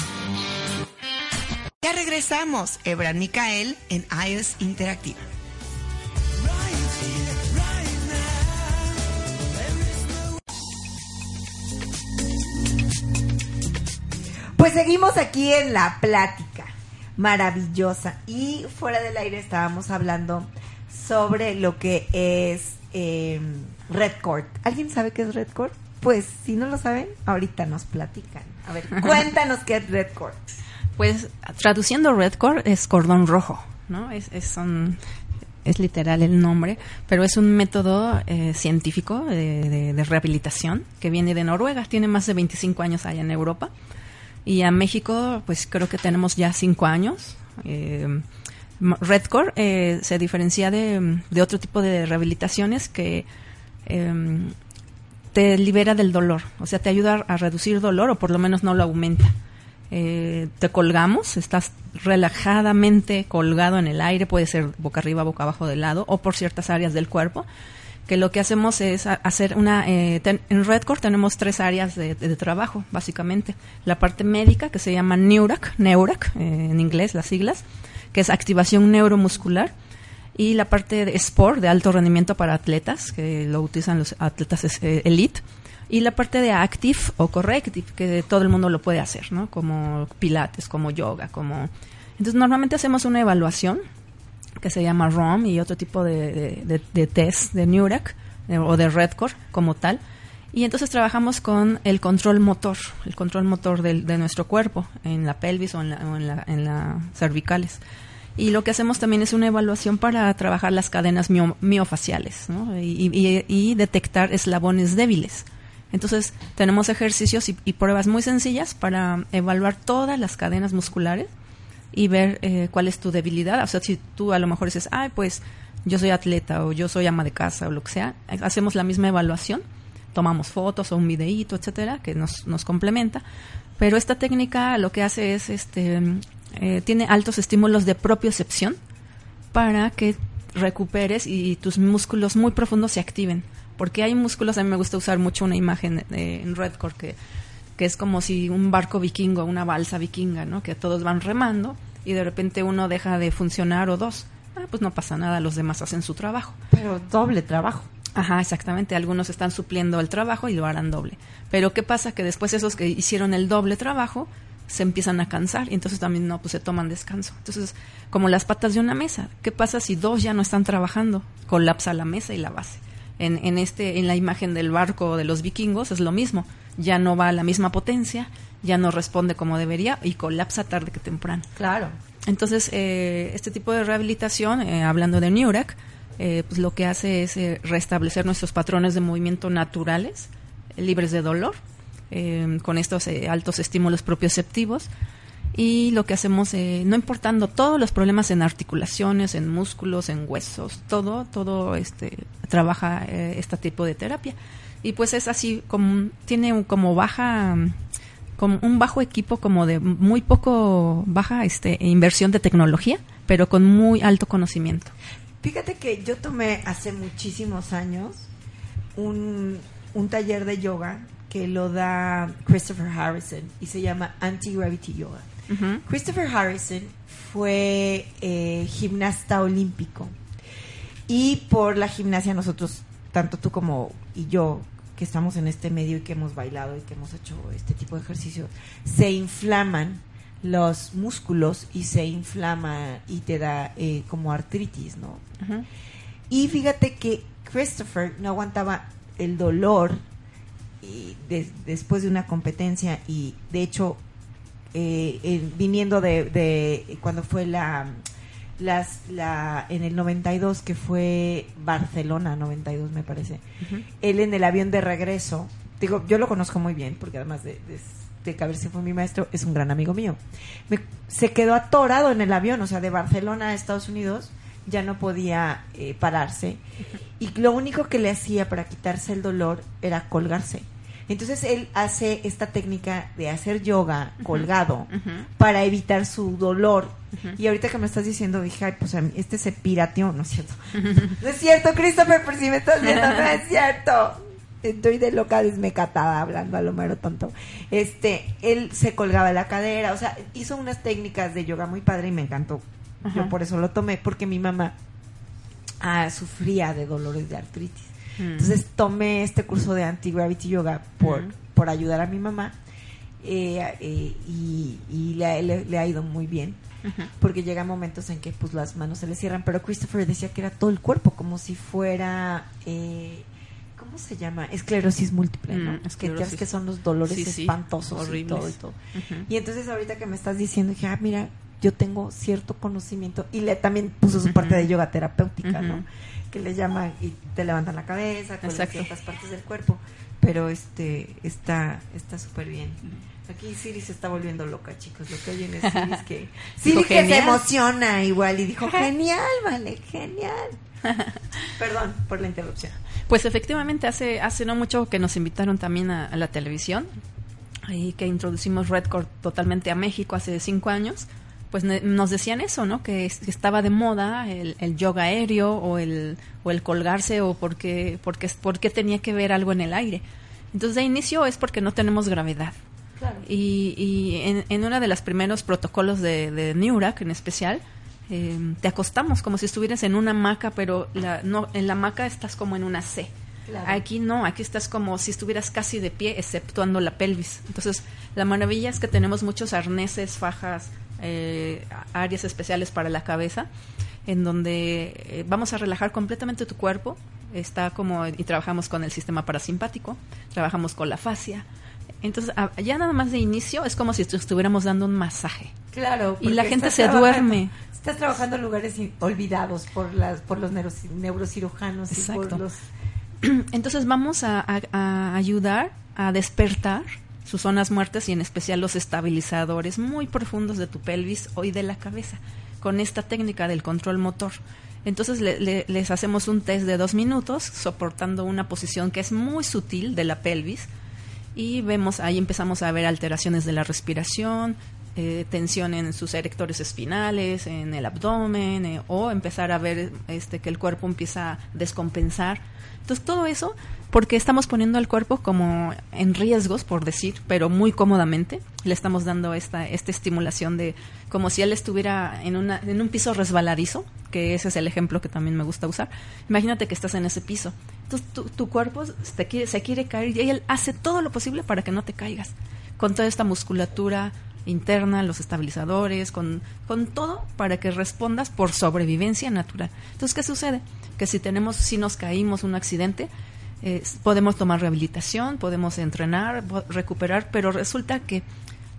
Ya regresamos, Ebran Micael en iOS Interactiva. Pues seguimos aquí en la plática maravillosa y fuera del aire estábamos hablando sobre lo que es eh, Red Court. ¿Alguien sabe qué es Red Court? Pues si no lo saben, ahorita nos platican. A ver, cuéntanos qué es Red Court. Pues traduciendo Red es cordón rojo, ¿no? Es, es, son- es literal el nombre, pero es un método eh, científico de, de- de rehabilitación que viene de Noruega, tiene más de 25 años allá en Europa. Y a México, pues creo que tenemos ya 5 años. Eh, Redcore eh, se diferencia de, de otro tipo de rehabilitaciones que em, te libera del dolor, o sea, te ayuda a reducir dolor o por lo menos no lo aumenta. Eh, te colgamos, estás relajadamente colgado en el aire, puede ser boca arriba, boca abajo del lado o por ciertas áreas del cuerpo, que lo que hacemos es hacer una... Eh, en Redcore tenemos tres áreas de, trabajo, básicamente. La parte médica, que se llama NEURAC, NEURAC eh, en inglés, las siglas, que es activación neuromuscular y la parte de sport, de alto rendimiento para atletas, que lo utilizan los atletas eh, elite, y la parte de active o corrective, que todo el mundo lo puede hacer, ¿no? Como pilates, como yoga, como... Entonces, normalmente hacemos una evaluación que se llama ROM y otro tipo de, de, test de Neurac eh, o de Redcore como tal. Y entonces trabajamos con el control motor, el control motor de, nuestro cuerpo, en la pelvis o en las la, en la cervicales. Y lo que hacemos también es una evaluación para trabajar las cadenas miofaciales y, detectar eslabones débiles. Entonces, tenemos ejercicios y, pruebas muy sencillas para evaluar todas las cadenas musculares y ver eh, cuál es tu debilidad. O sea, si tú a lo mejor dices, ay, pues yo soy atleta o yo soy ama de casa o lo que sea, hacemos la misma evaluación, tomamos fotos o un videíto, etcétera, que nos, nos complementa. Pero esta técnica lo que hace es este eh, tiene altos estímulos de propiocepción para que recuperes y tus músculos muy profundos se activen. Porque hay músculos, a mí me gusta usar mucho una imagen en Redcore que, que es como si un barco vikingo, una balsa vikinga, ¿no? Que todos van remando y de repente uno deja de funcionar o dos. Ah, pues no pasa nada, los demás hacen su trabajo. Pero doble trabajo. Ajá, exactamente. Algunos están supliendo el trabajo y lo harán doble. Pero ¿qué pasa? Que después esos que hicieron el doble trabajo se empiezan a cansar y entonces también no, pues se toman descanso. Entonces, como las patas de una mesa, ¿qué pasa si dos ya no están trabajando? Colapsa la mesa y la base. En, en, este, en la imagen del barco de los vikingos es lo mismo, ya no va a la misma potencia, ya no responde como debería y colapsa tarde que temprano. Claro. Entonces, eh, este tipo de rehabilitación, eh, hablando de Nurek, eh, pues lo que hace es restablecer nuestros patrones de movimiento naturales, libres de dolor, Em, con estos eh, altos estímulos propioceptivos. Y lo que hacemos, eh, no importando todos los problemas en articulaciones, en músculos, en huesos, todo, todo este, trabaja eh, este tipo de terapia. Y pues es así, como, tiene como baja, como un bajo equipo, como de muy poco, baja este, inversión de tecnología, pero con muy alto conocimiento. Fíjate que yo tomé hace muchísimos años un, un taller de yoga que lo da Christopher Harrison y se llama Anti-Gravity Yoga. Christopher Harrison fue eh, gimnasta olímpico y por la gimnasia nosotros, tanto tú como y yo, que estamos en este medio y que hemos bailado y que hemos hecho este tipo de ejercicio, se inflaman los músculos y se inflama y te da eh, como artritis, ¿no? Y fíjate que Christopher no aguantaba el dolor y después de una competencia y de hecho eh, viniendo de, cuando fue la las la en el 92 que fue Barcelona 92 me parece él en el avión de regreso digo yo lo conozco muy bien porque además de, de, que a ver si fue mi maestro es un gran amigo mío. Se quedó atorado en el avión o sea de Barcelona a Estados Unidos ya no podía eh, pararse. Y lo único que le hacía para quitarse el dolor era colgarse. Entonces él hace esta técnica de hacer yoga colgado para evitar su dolor. Y ahorita que me estás diciendo, dije, ay, pues este se pirateó, ¿no es cierto? no es cierto, Christopher, por si me estás viendo, no es cierto. Estoy de loca desmecatada hablando a lo mero tonto. Este, él se colgaba la cadera, o sea, hizo unas técnicas de yoga muy padre y me encantó yo por eso lo tomé, porque mi mamá ah, sufría de dolores de artritis. Mm. Entonces tomé este curso de anti-gravity yoga por, mm. por ayudar a mi mamá eh, eh, y, le, ha ido muy bien. Porque llega momentos en que pues las manos se le cierran, pero Christopher decía que era todo el cuerpo, como si fuera eh, ¿cómo se llama? Esclerosis múltiple, ¿no? Mm, que, que son los dolores espantosos y todo y todo. Y entonces ahorita que me estás diciendo, dije, ah, mira, yo tengo cierto conocimiento y le también puso su parte de yoga terapéutica, ¿no? Que le llaman y te levantan la cabeza con ciertas partes del cuerpo, pero este está está súper bien. Aquí Siri se está volviendo loca, chicos. Lo que oyen es Siri que Siri que se emociona igual y dijo, "Genial, vale, genial." Perdón por la interrupción. Pues efectivamente, hace, hace no mucho que nos invitaron también a, a la televisión, ahí que introducimos Redcord totalmente a México hace cinco años, pues nos decían eso, ¿no? Que, es- que estaba de moda el, el yoga aéreo o el, o el colgarse o porque, porque, porque tenía que ver algo en el aire. Entonces, de inicio es porque no tenemos gravedad. Y, y en, en uno de los primeros protocolos de, de NEURAC en especial, eh, te acostamos como si estuvieras en una hamaca, pero la, no, en la hamaca estás como en una C. Claro. Aquí no, aquí estás como si estuvieras casi de pie, exceptuando la pelvis. Entonces, la maravilla es que tenemos muchos arneses, fajas, eh, áreas especiales para la cabeza, en donde eh, vamos a relajar completamente tu cuerpo. Está como, y trabajamos con el sistema parasimpático, trabajamos con la fascia. Entonces, a- ya nada más de inicio es como si estuviéramos dando un masaje. Claro. Y la gente se duerme. Estás trabajando en lugares olvidados por las por los neuroci- neurocirujanos y Exacto. por los Entonces vamos a, a- a ayudar a despertar sus zonas muertas y en especial los estabilizadores muy profundos de tu pelvis o y de la cabeza con esta técnica del control motor. Entonces le- le- les hacemos un test de dos minutos soportando una posición que es muy sutil de la pelvis y vemos ahí empezamos a ver alteraciones de la respiración, eh, tensión en sus erectores espinales, en el abdomen eh, o empezar a ver este que el cuerpo empieza a descompensar. Entonces todo eso porque estamos poniendo al cuerpo como en riesgos, por decir, pero muy cómodamente. Le estamos dando esta, esta estimulación de como si él estuviera en, una, en un piso resbaladizo, que ese es el ejemplo que también me gusta usar. Imagínate que estás en ese piso. Entonces tu, cuerpo se quiere caer y él hace todo lo posible para que no te caigas. Con toda esta musculatura interna, los estabilizadores, con, con todo para que respondas por sobrevivencia natural. Entonces, ¿qué sucede? Que si tenemos, si nos caímos un accidente, eh, podemos tomar rehabilitación, podemos entrenar, recuperar, pero resulta que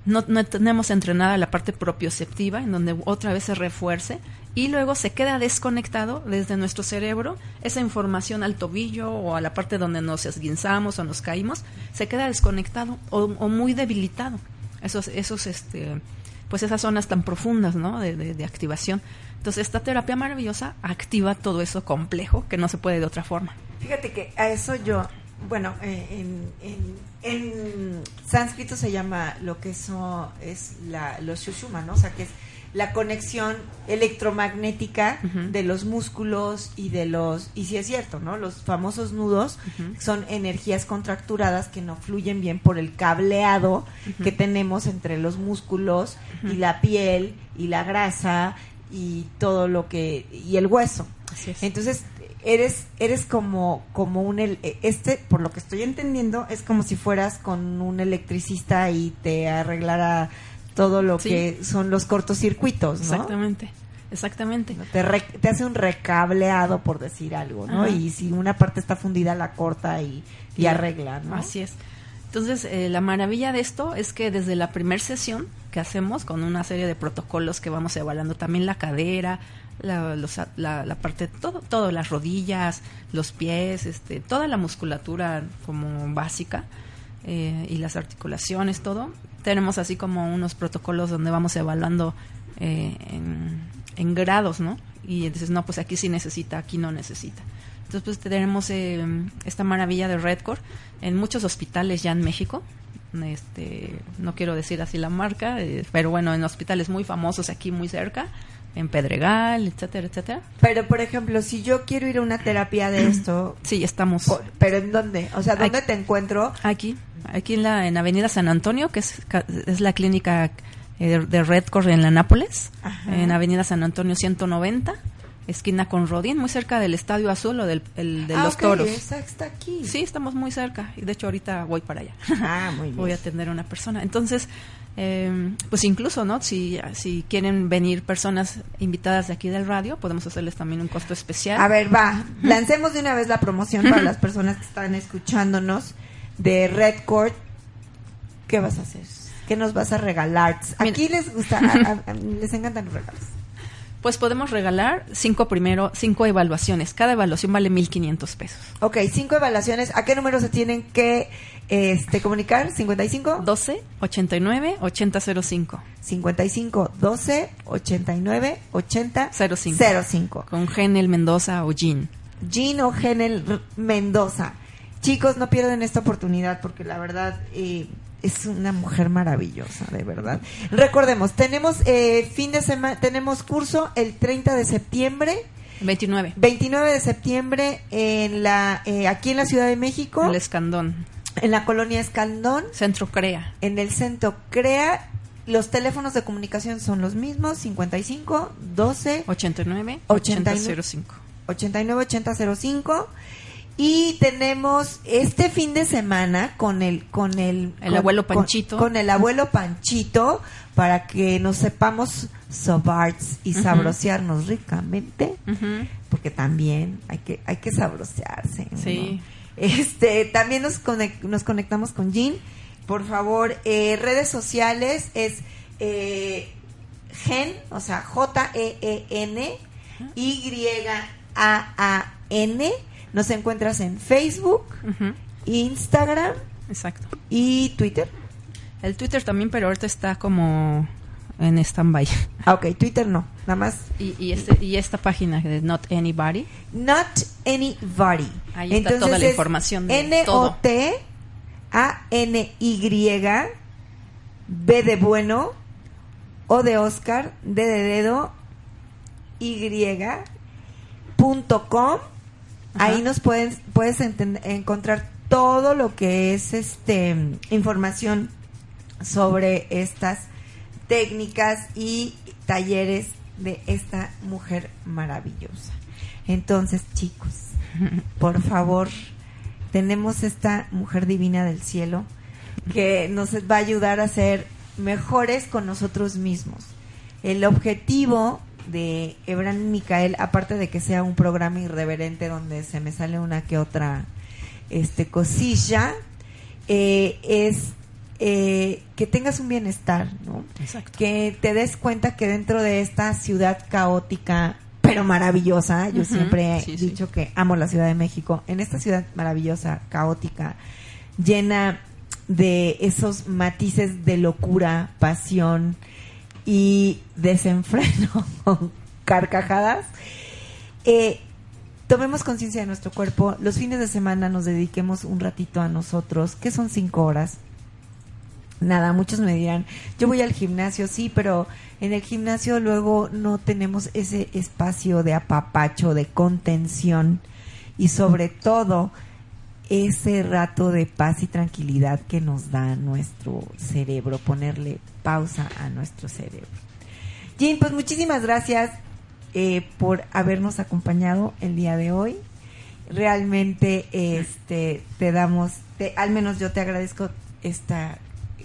no, no tenemos entrenada la parte propioceptiva, en donde otra vez se refuerce y luego se queda desconectado desde nuestro cerebro esa información al tobillo o a la parte donde nos esguinzamos o nos caímos, se queda desconectado o, o muy debilitado. Esos, esos, este, pues esas zonas tan profundas, ¿no? De, de- activación. Entonces esta terapia maravillosa activa todo eso complejo que no se puede de otra forma. Fíjate que a eso yo, bueno, eh, en, en, en sánscrito se llama lo que eso es la, los shushuma, ¿no? O sea, que es la conexión electromagnética de los músculos y de los, y sí es cierto, ¿no? Los famosos nudos son energías contracturadas que no fluyen bien por el cableado que tenemos entre los músculos y la piel y la grasa y todo lo que, y el hueso. Así es. Entonces, eres eres como como un este por lo que estoy entendiendo es como si fueras con un electricista y te arreglara todo lo Sí. que son los cortocircuitos, ¿no? Exactamente, exactamente. Te, re- te hace un recableado por decir algo, ¿no? Ajá. Y si una parte está fundida la corta y, y arregla, ¿no? Así es. Entonces, eh, la maravilla de esto es que desde la primera sesión que hacemos, con una serie de protocolos que vamos evaluando también la cadera, la, los- la, la parte, todo, todo, las rodillas, los pies, este, toda la musculatura como básica eh, y las articulaciones, todo. Tenemos así como unos protocolos donde vamos evaluando eh, en, en grados, ¿no? Y dices, no, pues aquí sí necesita, aquí no necesita. Entonces, pues tenemos eh, esta maravilla de Redcore en muchos hospitales ya en México. Este, no quiero decir así la marca, eh, pero bueno, en hospitales muy famosos aquí muy cerca, en Pedregal, etcétera, etcétera. Pero, por ejemplo, si yo quiero ir a una terapia de esto, Sí, estamos ¿pero en dónde? O sea, ¿dónde Aquí. te encuentro? aquí, aquí en la en Avenida San Antonio, que es, es la clínica eh, de Redcore en la Nápoles, Ajá. en Avenida San Antonio 190, esquina con Rodín, muy cerca del Estadio Azul o del el de Ah, los ok, Toros. esa está aquí. Sí, estamos muy cerca y de hecho ahorita voy para allá. Ah, muy bien. voy a atender a una persona. Entonces, eh, pues incluso, ¿no? Si, si quieren venir personas invitadas de aquí del radio, podemos hacerles también un costo especial. A ver, va, lancemos de una vez la promoción para las personas que están escuchándonos de Red Court. ¿Qué vas a hacer? ¿Qué nos vas a regalar? Aquí les gusta, a- a- a- les encantan los regalos. Pues podemos regalar cinco primero, cinco evaluaciones. Cada evaluación vale 1.500 pesos. Ok, cinco evaluaciones. ¿A qué número se tienen que este, comunicar? ¿55? 12 89 8005 55 12 89 80 05. 05. con Genel Mendoza o Jean. Jean O'Henel R- Mendoza. Chicos, no pierdan esta oportunidad porque la verdad eh, es una mujer maravillosa, de verdad. Recordemos, tenemos eh, fin de semana, tenemos curso el 30 de septiembre, 29. 29 de septiembre en la eh, aquí en la Ciudad de México, El escandón. en la colonia Escandón, Centro CREA. en el centro CREA. Los teléfonos de comunicación son los mismos, 55 12 89 89. 8005. 898005 y tenemos este fin de semana con el con el El con- abuelo Panchito. con, el abuelo Panchito para que nos sepamos sobarts y Ujú. sabrosearnos ricamente porque también hay que hay que sabrosearse ¿no? Sí. este también nos conectamos con Jean por favor eh, redes sociales es eh, Gen o sea J E E N Y A A N nos encuentras en Facebook. Instagram Exacto. y Twitter El Twitter también, pero ahorita está como en stand-by. ah, ok Twitter no nada más Y, y, este, y esta página de Not Anybody. Not anybody. Ahí está toda la información de N O T A N Y B de bueno O de Oscar D de dedo Y punto com. Ajá. Ahí nos puedes puedes encontrar todo lo que es este información sobre estas técnicas y talleres de esta mujer maravillosa. Entonces, chicos, por favor, tenemos esta mujer divina del cielo que nos va a ayudar a ser mejores con nosotros mismos. El objetivo de Ebran Micael, aparte de que sea un programa irreverente donde se me sale una que otra este cosilla, eh, es eh, que tengas un bienestar, ¿no? Exacto. que te des cuenta que dentro de esta ciudad caótica pero maravillosa, yo siempre he sí, sí. dicho que amo la Ciudad de México, en esta ciudad maravillosa, caótica, llena de esos matices de locura, pasión y desenfreno con carcajadas, eh, tomemos conciencia de nuestro cuerpo, los fines de semana nos dediquemos un ratito a nosotros, que son cinco horas, nada, muchos me dirán, yo voy al gimnasio, sí, pero en el gimnasio luego no tenemos ese espacio de apapacho, de contención. Y sobre todo ese rato de paz y tranquilidad que nos da nuestro cerebro, ponerle pausa a nuestro cerebro. Jim, pues muchísimas gracias eh, por habernos acompañado el día de hoy. Realmente este te damos, te, al menos yo te agradezco esta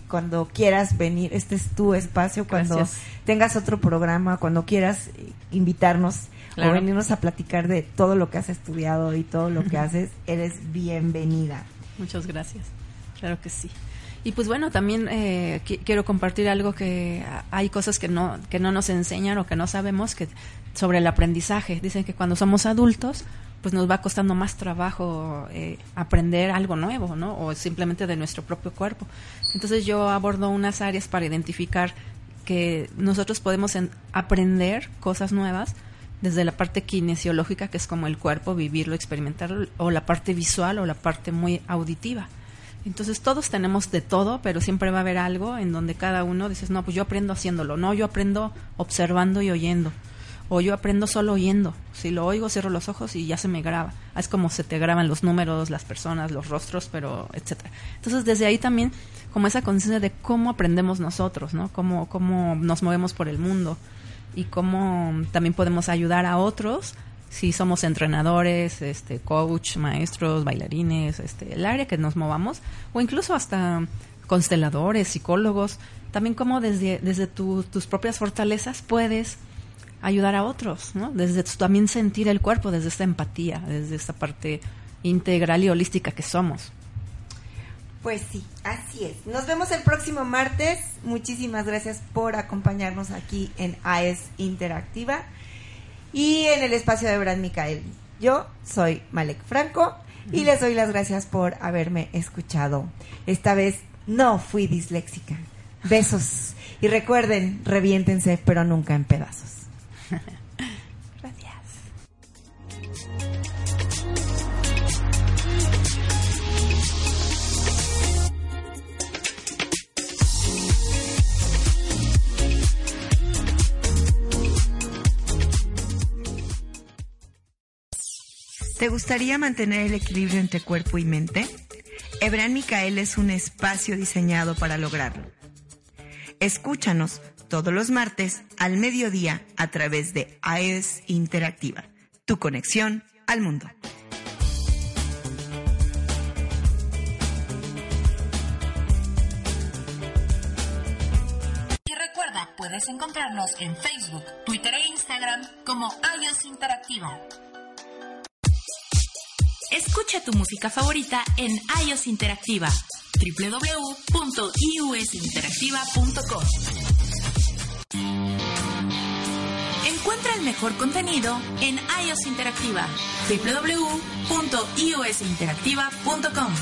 cuando quieras venir, este es tu espacio, cuando Gracias. tengas otro programa, cuando quieras invitarnos Claro. o venirnos a platicar de todo lo que has estudiado y todo lo que haces, eres bienvenida. Muchas gracias. Claro que sí. Y pues bueno, también eh, qui- quiero compartir algo que hay cosas que no que no nos enseñan o que no sabemos que sobre el aprendizaje. Dicen que cuando somos adultos, pues nos va costando más trabajo eh, aprender algo nuevo, ¿no? O simplemente de nuestro propio cuerpo. Entonces yo abordo unas áreas para identificar que nosotros podemos en- aprender cosas nuevas desde la parte kinesiológica, que es como el cuerpo, vivirlo, experimentarlo, o la parte visual o la parte muy auditiva. Entonces todos tenemos de todo, pero siempre va a haber algo en donde cada uno dices, no, pues yo aprendo haciéndolo, no, yo aprendo observando y oyendo, o yo aprendo solo oyendo. Si lo oigo, cierro los ojos y ya se me graba. Es como se te graban los números, las personas, los rostros, pero etcétera. Entonces desde ahí también como esa conciencia de cómo aprendemos nosotros, ¿no? Cómo, cómo nos movemos por el mundo y cómo también podemos ayudar a otros si somos entrenadores, este, coach, maestros, bailarines, este, el área que nos movamos, o incluso hasta consteladores, psicólogos, también como desde, desde tu- tus propias fortalezas puedes ayudar a otros, ¿no? Desde también sentir el cuerpo, desde esta empatía, desde esta parte integral y holística que somos. Pues sí, así es. Nos vemos el próximo martes. Muchísimas gracias por acompañarnos aquí en AES Interactiva y en el espacio de Brad Micael. Yo soy Malek Franco y les doy las gracias por haberme escuchado. Esta vez no fui disléxica. Besos. Y recuerden, reviéntense, pero nunca en pedazos. ¿Te gustaría mantener el equilibrio entre cuerpo y mente? Ebran Micael es un espacio diseñado para lograrlo. Escúchanos todos los martes al mediodía a través de AES Interactiva, tu conexión al mundo. Y recuerda, puedes encontrarnos en Facebook, Twitter e Instagram como iOS Interactiva. Escucha tu música favorita en iOS Interactiva www.iusinteractiva.com Encuentra el mejor contenido en iOS Interactiva www.iosinteractiva.com